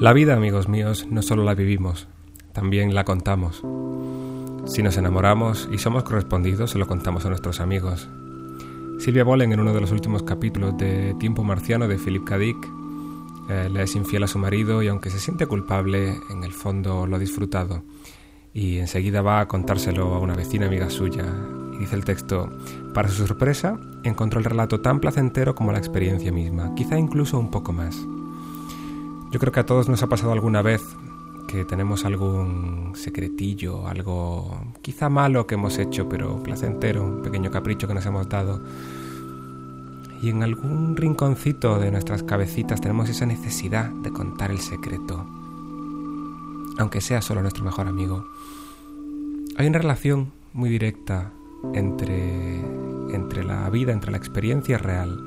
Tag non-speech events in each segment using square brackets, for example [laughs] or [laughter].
La vida, amigos míos, no solo la vivimos, también la contamos. Si nos enamoramos y somos correspondidos, se lo contamos a nuestros amigos. Silvia Bolen, en uno de los últimos capítulos de Tiempo Marciano de Philip K. Dick, eh, le es infiel a su marido y aunque se siente culpable, en el fondo lo ha disfrutado. Y enseguida va a contárselo a una vecina amiga suya. Y dice el texto, para su sorpresa, encontró el relato tan placentero como la experiencia misma, quizá incluso un poco más. Yo creo que a todos nos ha pasado alguna vez que tenemos algún secretillo, algo quizá malo que hemos hecho, pero placentero, un pequeño capricho que nos hemos dado. Y en algún rinconcito de nuestras cabecitas tenemos esa necesidad de contar el secreto, aunque sea solo nuestro mejor amigo. Hay una relación muy directa entre, entre la vida, entre la experiencia real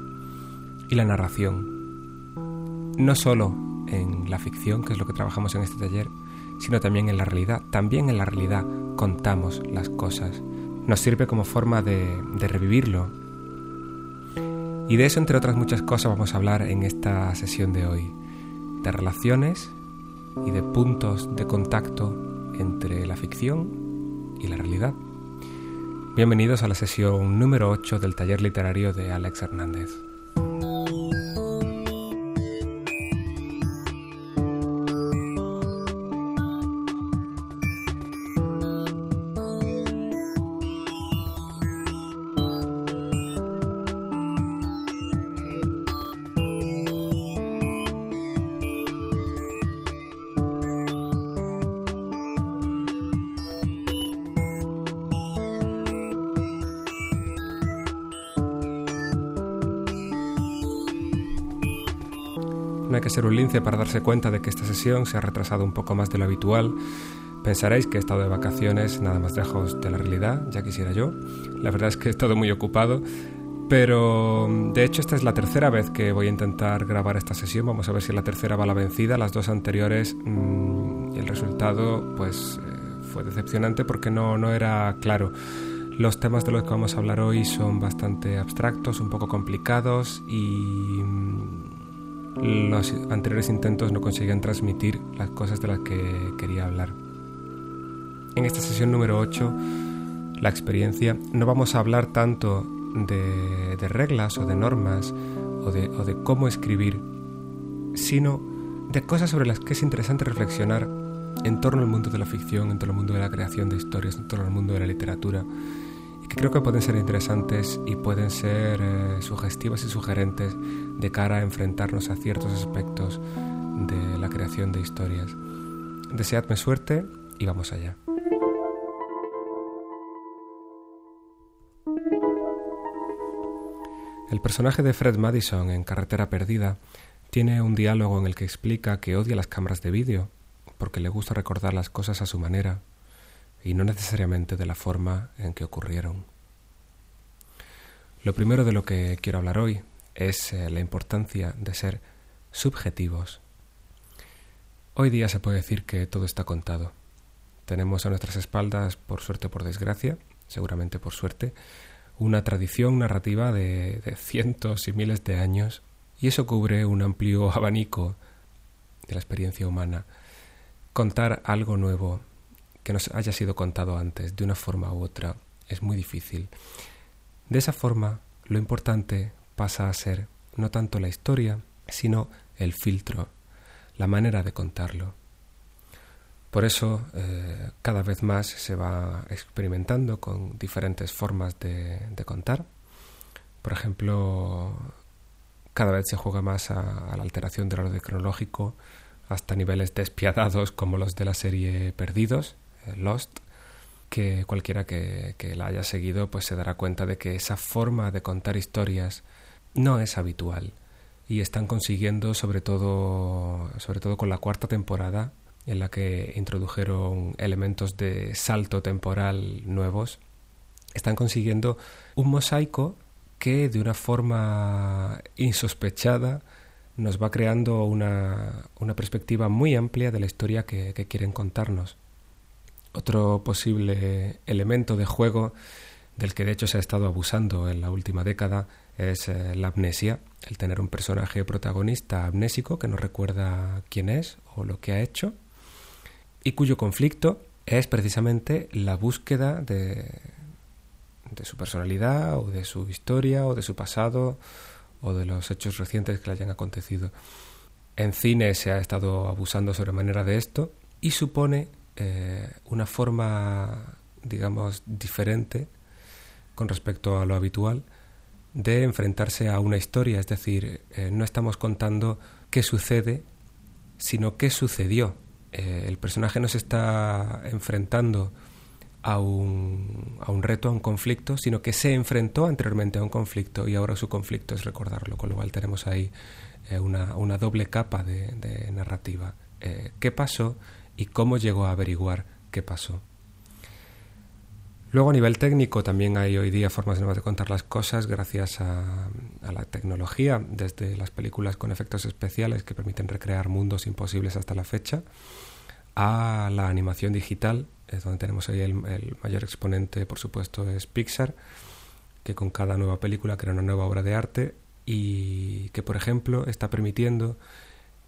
y la narración. No solo en la ficción, que es lo que trabajamos en este taller, sino también en la realidad. También en la realidad contamos las cosas. Nos sirve como forma de, de revivirlo. Y de eso, entre otras muchas cosas, vamos a hablar en esta sesión de hoy. De relaciones y de puntos de contacto entre la ficción y la realidad. Bienvenidos a la sesión número 8 del taller literario de Alex Hernández. No hay que ser un lince para darse cuenta de que esta sesión se ha retrasado un poco más de lo habitual. Pensaréis que he estado de vacaciones nada más lejos de la realidad, ya quisiera yo. La verdad es que he estado muy ocupado, pero de hecho esta es la tercera vez que voy a intentar grabar esta sesión. Vamos a ver si la tercera va a la vencida. Las dos anteriores, mmm, el resultado pues eh, fue decepcionante porque no, no era claro. Los temas de los que vamos a hablar hoy son bastante abstractos, un poco complicados y los anteriores intentos no conseguían transmitir las cosas de las que quería hablar. En esta sesión número 8, la experiencia, no vamos a hablar tanto de, de reglas o de normas o de, o de cómo escribir, sino de cosas sobre las que es interesante reflexionar en torno al mundo de la ficción, en torno al mundo de la creación de historias, en torno al mundo de la literatura, y que creo que pueden ser interesantes y pueden ser eh, sugestivas y sugerentes de cara a enfrentarnos a ciertos aspectos de la creación de historias. Deseadme suerte y vamos allá. El personaje de Fred Madison en Carretera Perdida tiene un diálogo en el que explica que odia las cámaras de vídeo porque le gusta recordar las cosas a su manera y no necesariamente de la forma en que ocurrieron. Lo primero de lo que quiero hablar hoy es eh, la importancia de ser subjetivos. Hoy día se puede decir que todo está contado. Tenemos a nuestras espaldas, por suerte o por desgracia, seguramente por suerte, una tradición narrativa de, de cientos y miles de años, y eso cubre un amplio abanico de la experiencia humana. Contar algo nuevo que nos haya sido contado antes de una forma u otra es muy difícil. De esa forma, lo importante pasa a ser no tanto la historia, sino el filtro, la manera de contarlo. Por eso, eh, cada vez más se va experimentando con diferentes formas de, contar. Por ejemplo, cada vez se juega más a, la alteración del orden cronológico hasta niveles despiadados como los de la serie Perdidos, Lost, que cualquiera que, la haya seguido pues se dará cuenta de que esa forma de contar historias no es habitual y están consiguiendo sobre todo sobre todo con la cuarta temporada en la que introdujeron elementos de salto temporal nuevos están consiguiendo un mosaico que de una forma insospechada nos va creando una, una perspectiva muy amplia de la historia que quieren contarnos. Otro posible elemento de juego del que de hecho se ha estado abusando en la última década es eh, la amnesia, el tener un personaje protagonista amnésico que no recuerda quién es o lo que ha hecho y cuyo conflicto es precisamente la búsqueda de, de su personalidad o de su historia o de su pasado o de los hechos recientes que le hayan acontecido. En cine se ha estado abusando sobremanera de esto y supone eh, una forma, digamos, diferente con respecto a lo habitual de enfrentarse a una historia, es decir, eh, no estamos contando qué sucede, sino qué sucedió. Eh, el personaje nos está enfrentando a un, a un reto, a un conflicto, sino que se enfrentó anteriormente a un conflicto y ahora su conflicto es recordarlo, con lo cual tenemos ahí una, una, doble capa de, narrativa. ¿Qué pasó y cómo llegó a averiguar qué pasó? Luego a nivel técnico también hay hoy día formas nuevas de contar las cosas gracias a, la tecnología, desde las películas con efectos especiales que permiten recrear mundos imposibles hasta la fecha, a la animación digital, es donde tenemos ahí el, mayor exponente, por supuesto, es Pixar, que con cada nueva película crea una nueva obra de arte y que, por ejemplo, está permitiendo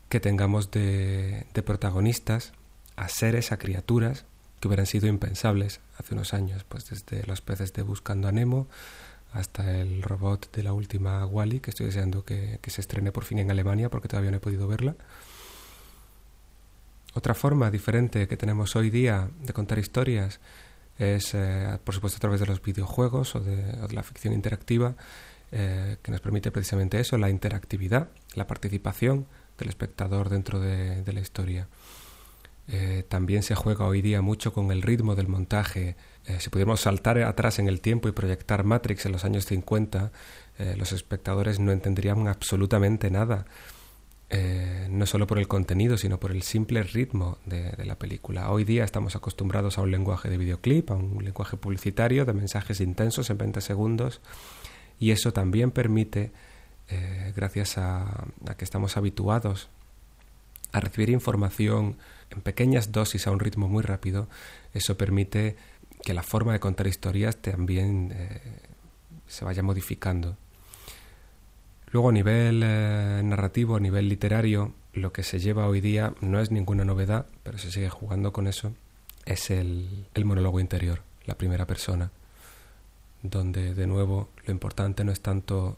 que tengamos de protagonistas a seres, a criaturas que hubieran sido impensables hace unos años, pues desde los peces de Buscando a Nemo hasta el robot de la última Wally, que estoy deseando que, se estrene por fin en Alemania porque todavía no he podido verla. Otra forma diferente que tenemos hoy día de contar historias es, eh, por supuesto, a través de los videojuegos o de, la ficción interactiva, eh, que nos permite precisamente eso, la interactividad, la participación del espectador dentro de la historia. Eh, también se juega hoy día mucho con el ritmo del montaje. Eh, si pudiéramos saltar atrás en el tiempo y proyectar Matrix en los años 50, eh, los espectadores no entenderían absolutamente nada. no solo por el contenido, sino por el simple ritmo de, la película. Hoy día estamos acostumbrados a un lenguaje de videoclip, a un lenguaje publicitario de mensajes intensos en 20 segundos, y eso también permite, gracias a que estamos habituados a recibir información en pequeñas dosis a un ritmo muy rápido, eso permite que la forma de contar historias también eh, se vaya modificando. Luego a nivel eh, narrativo, a nivel literario, lo que se lleva hoy día no es ninguna novedad, pero se sigue jugando con eso, es el, el monólogo interior, la primera persona, donde de nuevo lo importante no es tanto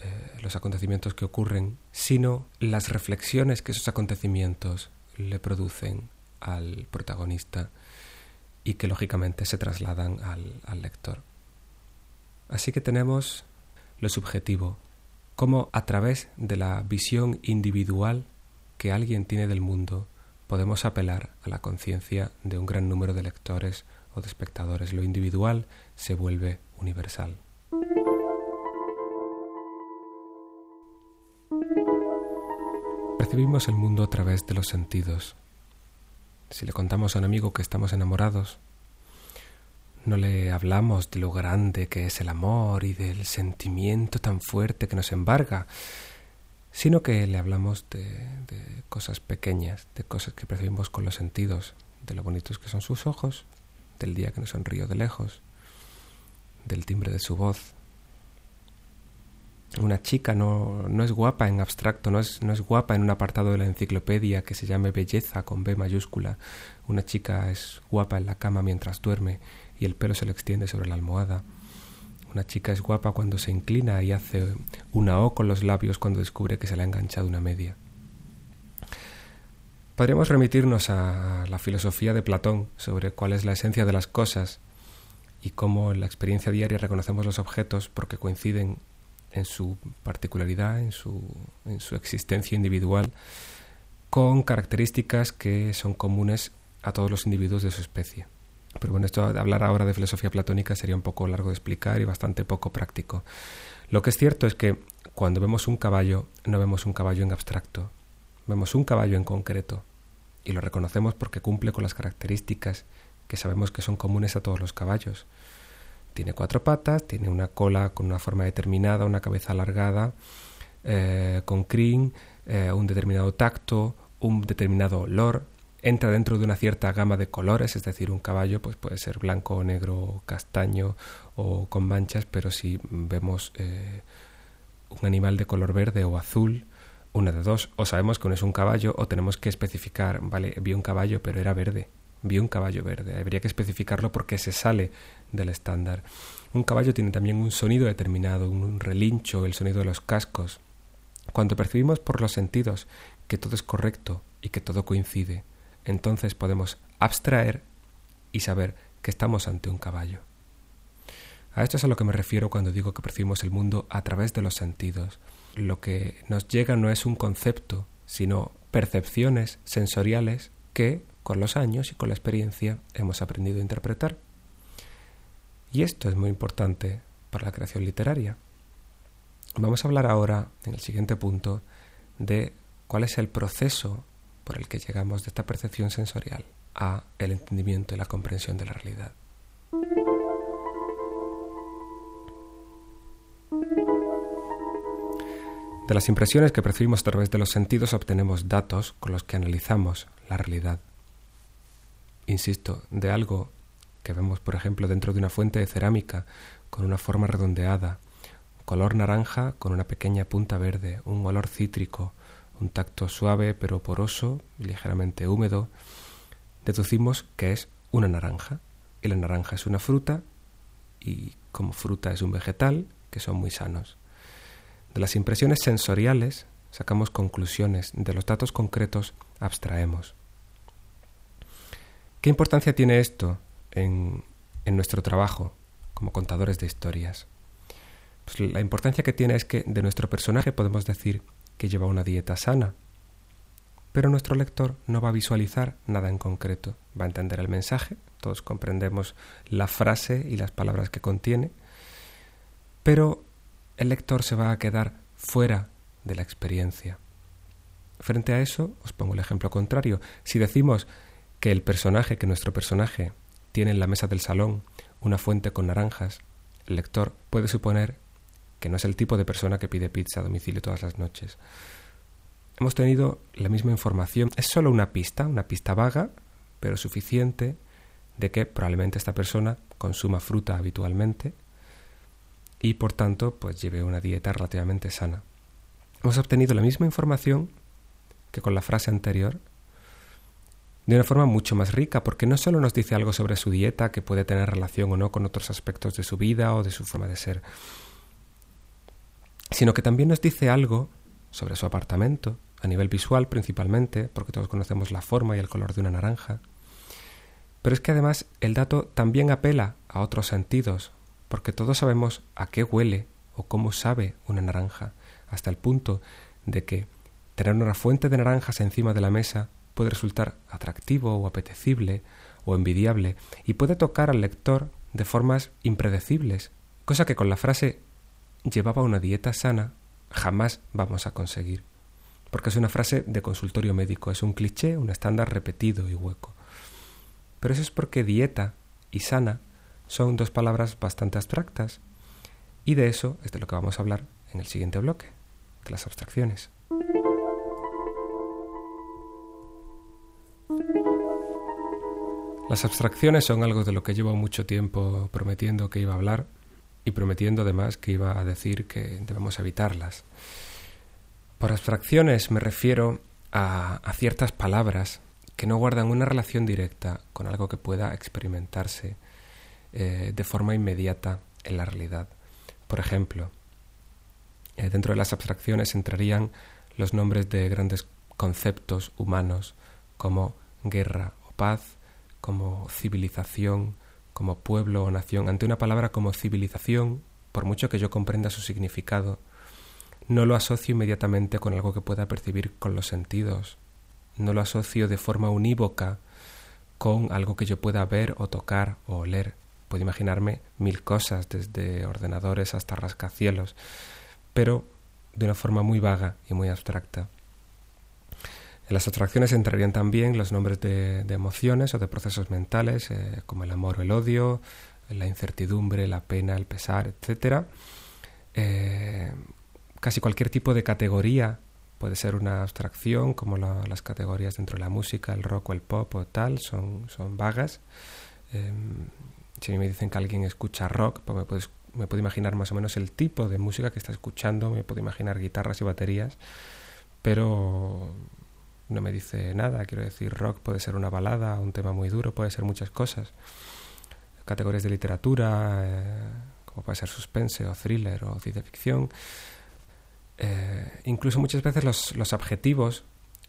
eh, los acontecimientos que ocurren, sino las reflexiones que esos acontecimientos le producen al protagonista y que lógicamente se trasladan al, lector. Así que tenemos lo subjetivo, cómo a través de la visión individual que alguien tiene del mundo podemos apelar a la conciencia de un gran número de lectores o de espectadores. Lo individual se vuelve universal. Percibimos el mundo a través de los sentidos. Si le contamos a un amigo que estamos enamorados, no le hablamos de lo grande que es el amor y del sentimiento tan fuerte que nos embarga, sino que le hablamos de, cosas pequeñas, de cosas que percibimos con los sentidos, de lo bonitos que son sus ojos, del día que nos sonrió de lejos, del timbre de su voz, una chica no, no, es guapa en abstracto, no es, no es guapa en un apartado de la enciclopedia que se llame belleza con B mayúscula. Una chica es guapa en la cama mientras duerme y el pelo se le extiende sobre la almohada. Una chica es guapa cuando se inclina y hace una O con los labios cuando descubre que se le ha enganchado una media. Podríamos remitirnos a la filosofía de Platón sobre cuál es la esencia de las cosas y cómo en la experiencia diaria reconocemos los objetos porque coinciden en su particularidad, en su, en su existencia individual, con características que son comunes a todos los individuos de su especie. Pero bueno, esto hablar ahora de filosofía platónica sería un poco largo de explicar y bastante poco práctico. Lo que es cierto es que cuando vemos un caballo, no vemos un caballo en abstracto, vemos un caballo en concreto y lo reconocemos porque cumple con las características que sabemos que son comunes a todos los caballos. Tiene cuatro patas, tiene una cola con una forma determinada, una cabeza alargada, eh, con crin, eh, un determinado tacto, un determinado olor. Entra dentro de una cierta gama de colores, es decir, un caballo pues puede ser blanco, negro, castaño o con manchas, pero si vemos eh, un animal de color verde o azul, una de dos, o sabemos que no es un caballo o tenemos que especificar, vale, vi un caballo pero era verde, vi un caballo verde, habría que especificarlo porque se sale del estándar. Un caballo tiene también un sonido determinado, un relincho, el sonido de los cascos. Cuando percibimos por los sentidos que todo es correcto y que todo coincide, entonces podemos abstraer y saber que estamos ante un caballo. A esto es a lo que me refiero cuando digo que percibimos el mundo a través de los sentidos. Lo que nos llega no es un concepto, sino percepciones sensoriales que, con los años y con la experiencia, hemos aprendido a interpretar. Y esto es muy importante para la creación literaria. Vamos a hablar ahora, en el siguiente punto, de cuál es el proceso por el que llegamos de esta percepción sensorial a el entendimiento y la comprensión de la realidad. De las impresiones que percibimos a través de los sentidos obtenemos datos con los que analizamos la realidad. Insisto, de algo que vemos, por ejemplo, dentro de una fuente de cerámica con una forma redondeada, color naranja con una pequeña punta verde, un olor cítrico, un tacto suave pero poroso y ligeramente húmedo, deducimos que es una naranja. Y la naranja es una fruta y como fruta es un vegetal, que son muy sanos. De las impresiones sensoriales sacamos conclusiones, de los datos concretos abstraemos. ¿Qué importancia tiene esto en, nuestro trabajo como contadores de historias? Pues la importancia que tiene es que de nuestro personaje podemos decir que lleva una dieta sana, pero nuestro lector no va a visualizar nada en concreto, va a entender el mensaje, todos comprendemos la frase y las palabras que contiene, pero el lector se va a quedar fuera de la experiencia. Frente a eso, os pongo el ejemplo contrario. Si decimos que el personaje, que nuestro personaje tiene en la mesa del salón una fuente con naranjas, el lector puede suponer que no es el tipo de persona que pide pizza a domicilio todas las noches. Hemos tenido la misma información, es solo una pista, una pista vaga, pero suficiente de que probablemente esta persona consuma fruta habitualmente y por tanto pues lleve una dieta relativamente sana. Hemos obtenido la misma información que con la frase anterior de una forma mucho más rica, porque no solo nos dice algo sobre su dieta que puede tener relación o no con otros aspectos de su vida o de su forma de ser, sino que también nos dice algo sobre su apartamento, a nivel visual principalmente, porque todos conocemos la forma y el color de una naranja. Pero es que además el dato también apela a otros sentidos, porque todos sabemos a qué huele o cómo sabe una naranja, hasta el punto de que tener una fuente de naranjas encima de la mesa puede resultar atractivo o apetecible o envidiable y puede tocar al lector de formas impredecibles, cosa que con la frase llevaba una dieta sana jamás vamos a conseguir, porque es una frase de consultorio médico, es un cliché, un estándar repetido y hueco. Pero eso es porque dieta y sana son dos palabras bastante abstractas, y de eso es de lo que vamos a hablar en el siguiente bloque, de las abstracciones. Las abstracciones son algo de lo que llevo mucho tiempo prometiendo que iba a hablar y prometiendo además que iba a decir que debemos evitarlas. Por abstracciones me refiero a, ciertas palabras que no guardan una relación directa con algo que pueda experimentarse eh, de forma inmediata en la realidad. Por ejemplo, eh, dentro de las abstracciones entrarían los nombres de grandes conceptos humanos como guerra o paz, como civilización, como pueblo o nación. Ante una palabra como civilización, por mucho que yo comprenda su significado, no lo asocio inmediatamente con algo que pueda percibir con los sentidos, no lo asocio de forma unívoca con algo que yo pueda ver o tocar o oler. Puedo imaginarme mil cosas, desde ordenadores hasta rascacielos, pero de una forma muy vaga y muy abstracta. En las abstracciones entrarían también los nombres de, emociones o de procesos mentales, eh, como el amor o el odio, la incertidumbre, la pena, el pesar, etc. Eh, casi cualquier tipo de categoría puede ser una abstracción, como las categorías dentro de la música, el rock o el pop o tal, son, son vagas. Em, si me dicen que alguien escucha rock, pues me puedo imaginar más o menos el tipo de música que está escuchando, me puedo imaginar guitarras y baterías, pero no me dice nada. Quiero decir, rock puede ser una balada, un tema muy duro, puede ser muchas cosas. Categorías de literatura, eh, como puede ser suspense o thriller o ciencia ficción. Eh, incluso muchas veces los, los adjetivos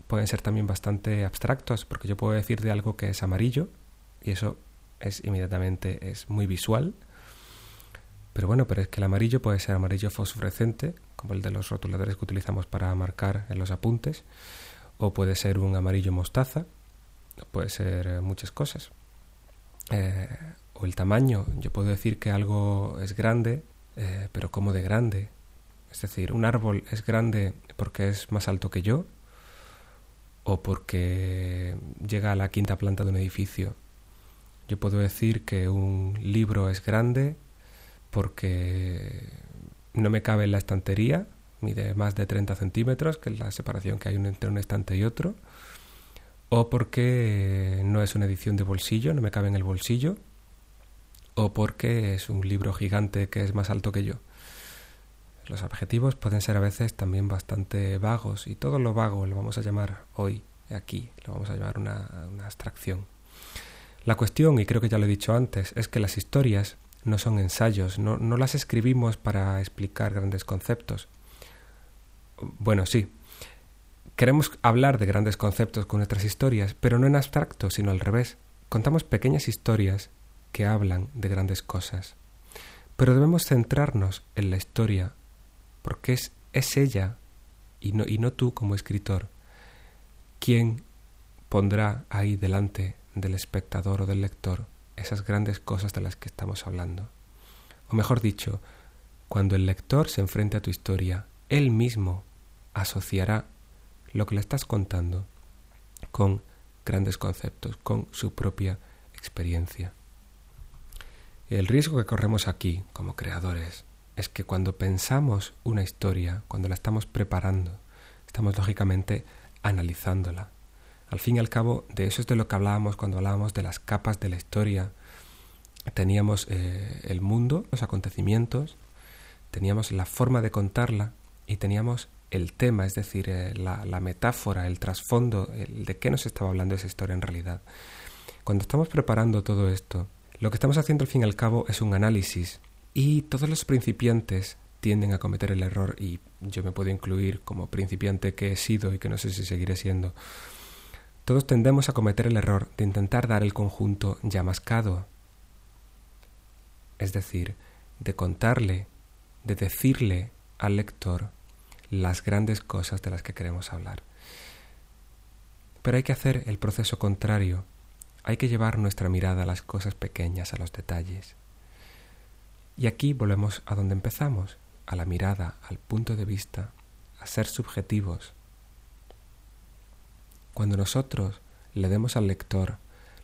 pueden ser también bastante abstractos, porque yo puedo decir de algo que es amarillo, y eso es inmediatamente es muy visual. Pero bueno, pero es que el amarillo puede ser amarillo fosforescente, como el de los rotuladores que utilizamos para marcar en los apuntes, o puede ser un amarillo mostaza, puede ser eh, muchas cosas. Eh, o el tamaño, yo puedo decir que algo es grande, eh, pero como de grande. Es decir, un árbol es grande porque es más alto que yo, o porque llega a la quinta planta de un edificio. Yo puedo decir que un libro es grande porque no me cabe en la estantería, mide más de 30 centímetros, que es la separación que hay entre un estante y otro, o porque no es una edición de bolsillo, no me cabe en el bolsillo, o porque es un libro gigante que es más alto que yo. Los objetivos pueden ser a veces también bastante vagos y todo lo vago lo vamos a llamar hoy, aquí, lo vamos a llamar una, abstracción. La cuestión, y creo que ya lo he dicho antes, es que las historias no son ensayos, no, no las escribimos para explicar grandes conceptos. Bueno, sí, queremos hablar de grandes conceptos con nuestras historias, pero no en abstracto, sino al revés. Contamos pequeñas historias que hablan de grandes cosas. Pero debemos centrarnos en la historia porque es, es ella y no, y no tú como escritor quien pondrá ahí delante del espectador o del lector esas grandes cosas de las que estamos hablando. O mejor dicho, cuando el lector se enfrente a tu historia, él mismo asociará lo que le estás contando con grandes conceptos, con su propia experiencia. El riesgo que corremos aquí, como creadores, es que cuando pensamos una historia, cuando la estamos preparando, estamos lógicamente analizándola. Al fin y al cabo, de eso es de lo que hablábamos cuando hablábamos de las capas de la historia. Teníamos eh, el mundo, los acontecimientos, teníamos la forma de contarla y teníamos el tema, es decir, eh, la, la, metáfora, el trasfondo, el de qué nos estaba hablando esa historia en realidad. Cuando estamos preparando todo esto, lo que estamos haciendo al fin y al cabo es un análisis y todos los principiantes tienden a cometer el error, y yo me puedo incluir como principiante que he sido y que no sé si seguiré siendo, todos tendemos a cometer el error de intentar dar el conjunto ya mascado, es decir, de contarle, de decirle al lector las grandes cosas de las que queremos hablar. Pero hay que hacer el proceso contrario, hay que llevar nuestra mirada a las cosas pequeñas, a los detalles. Y aquí volvemos a donde empezamos, a la mirada, al punto de vista, a ser subjetivos. Cuando nosotros le demos al lector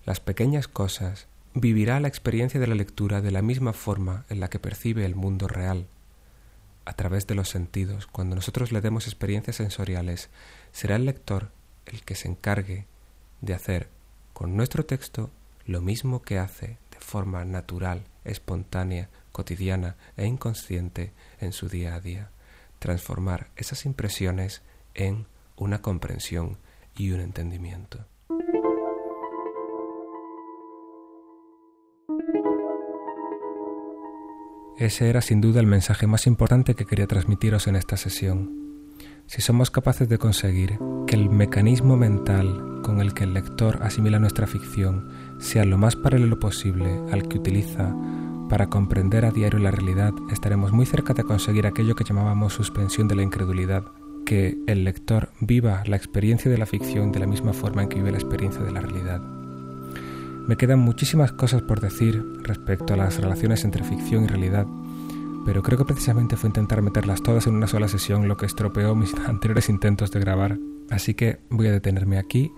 las pequeñas cosas, vivirá la experiencia de la lectura de la misma forma en la que percibe el mundo real, a través de los sentidos. Cuando nosotros le demos experiencias sensoriales, será el lector el que se encargue de hacer con nuestro texto lo mismo que hace de forma natural, espontánea, cotidiana e inconsciente en su día a día, transformar esas impresiones en una comprensión y un entendimiento. Ese era sin duda el mensaje más importante que quería transmitiros en esta sesión. Si somos capaces de conseguir que el mecanismo mental con el que el lector asimila nuestra ficción sea lo más paralelo posible al que utiliza para comprender a diario la realidad, estaremos muy cerca de conseguir aquello que llamábamos suspensión de la incredulidad, que el lector viva la experiencia de la ficción de la misma forma en que vive la experiencia de la realidad. Me quedan muchísimas cosas por decir respecto a las relaciones entre ficción y realidad, pero creo que precisamente fue intentar meterlas todas en una sola sesión lo que estropeó mis [laughs] anteriores intentos de grabar, así que voy a detenerme aquí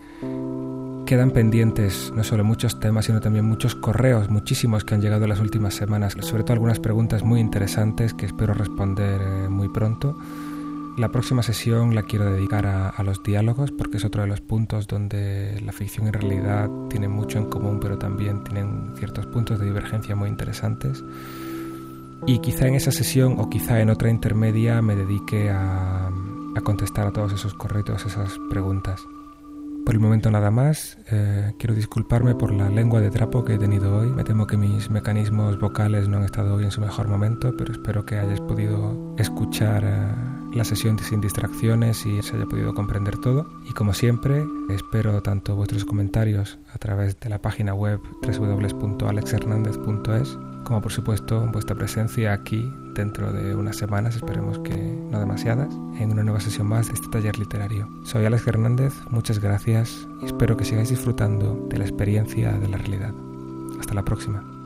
Quedan pendientes no solo muchos temas, sino también muchos correos, muchísimos que han llegado en las últimas semanas, sobre todo algunas preguntas muy interesantes que espero responder eh, muy pronto. La próxima sesión la quiero dedicar a, a, los diálogos porque es otro de los puntos donde la ficción y realidad tienen mucho en común pero también tienen ciertos puntos de divergencia muy interesantes. y quizá en esa sesión o quizá en otra intermedia me dedique a, a contestar a todos esos correos, esas preguntas. Por el momento nada más. Eh, quiero disculparme por la lengua de trapo que he tenido hoy. Me temo que mis mecanismos vocales no han estado hoy en su mejor momento, pero espero que hayáis podido escuchar eh, la sesión sin distracciones y se haya podido comprender todo. Y como siempre, espero tanto vuestros comentarios a través de la página web www.alexhernandez.es como por supuesto vuestra presencia aquí dentro de unas semanas, esperemos que no demasiadas, en una nueva sesión más de este taller literario. Soy Alex Hernández, muchas gracias y espero que sigáis disfrutando de la experiencia de la realidad. Hasta la próxima.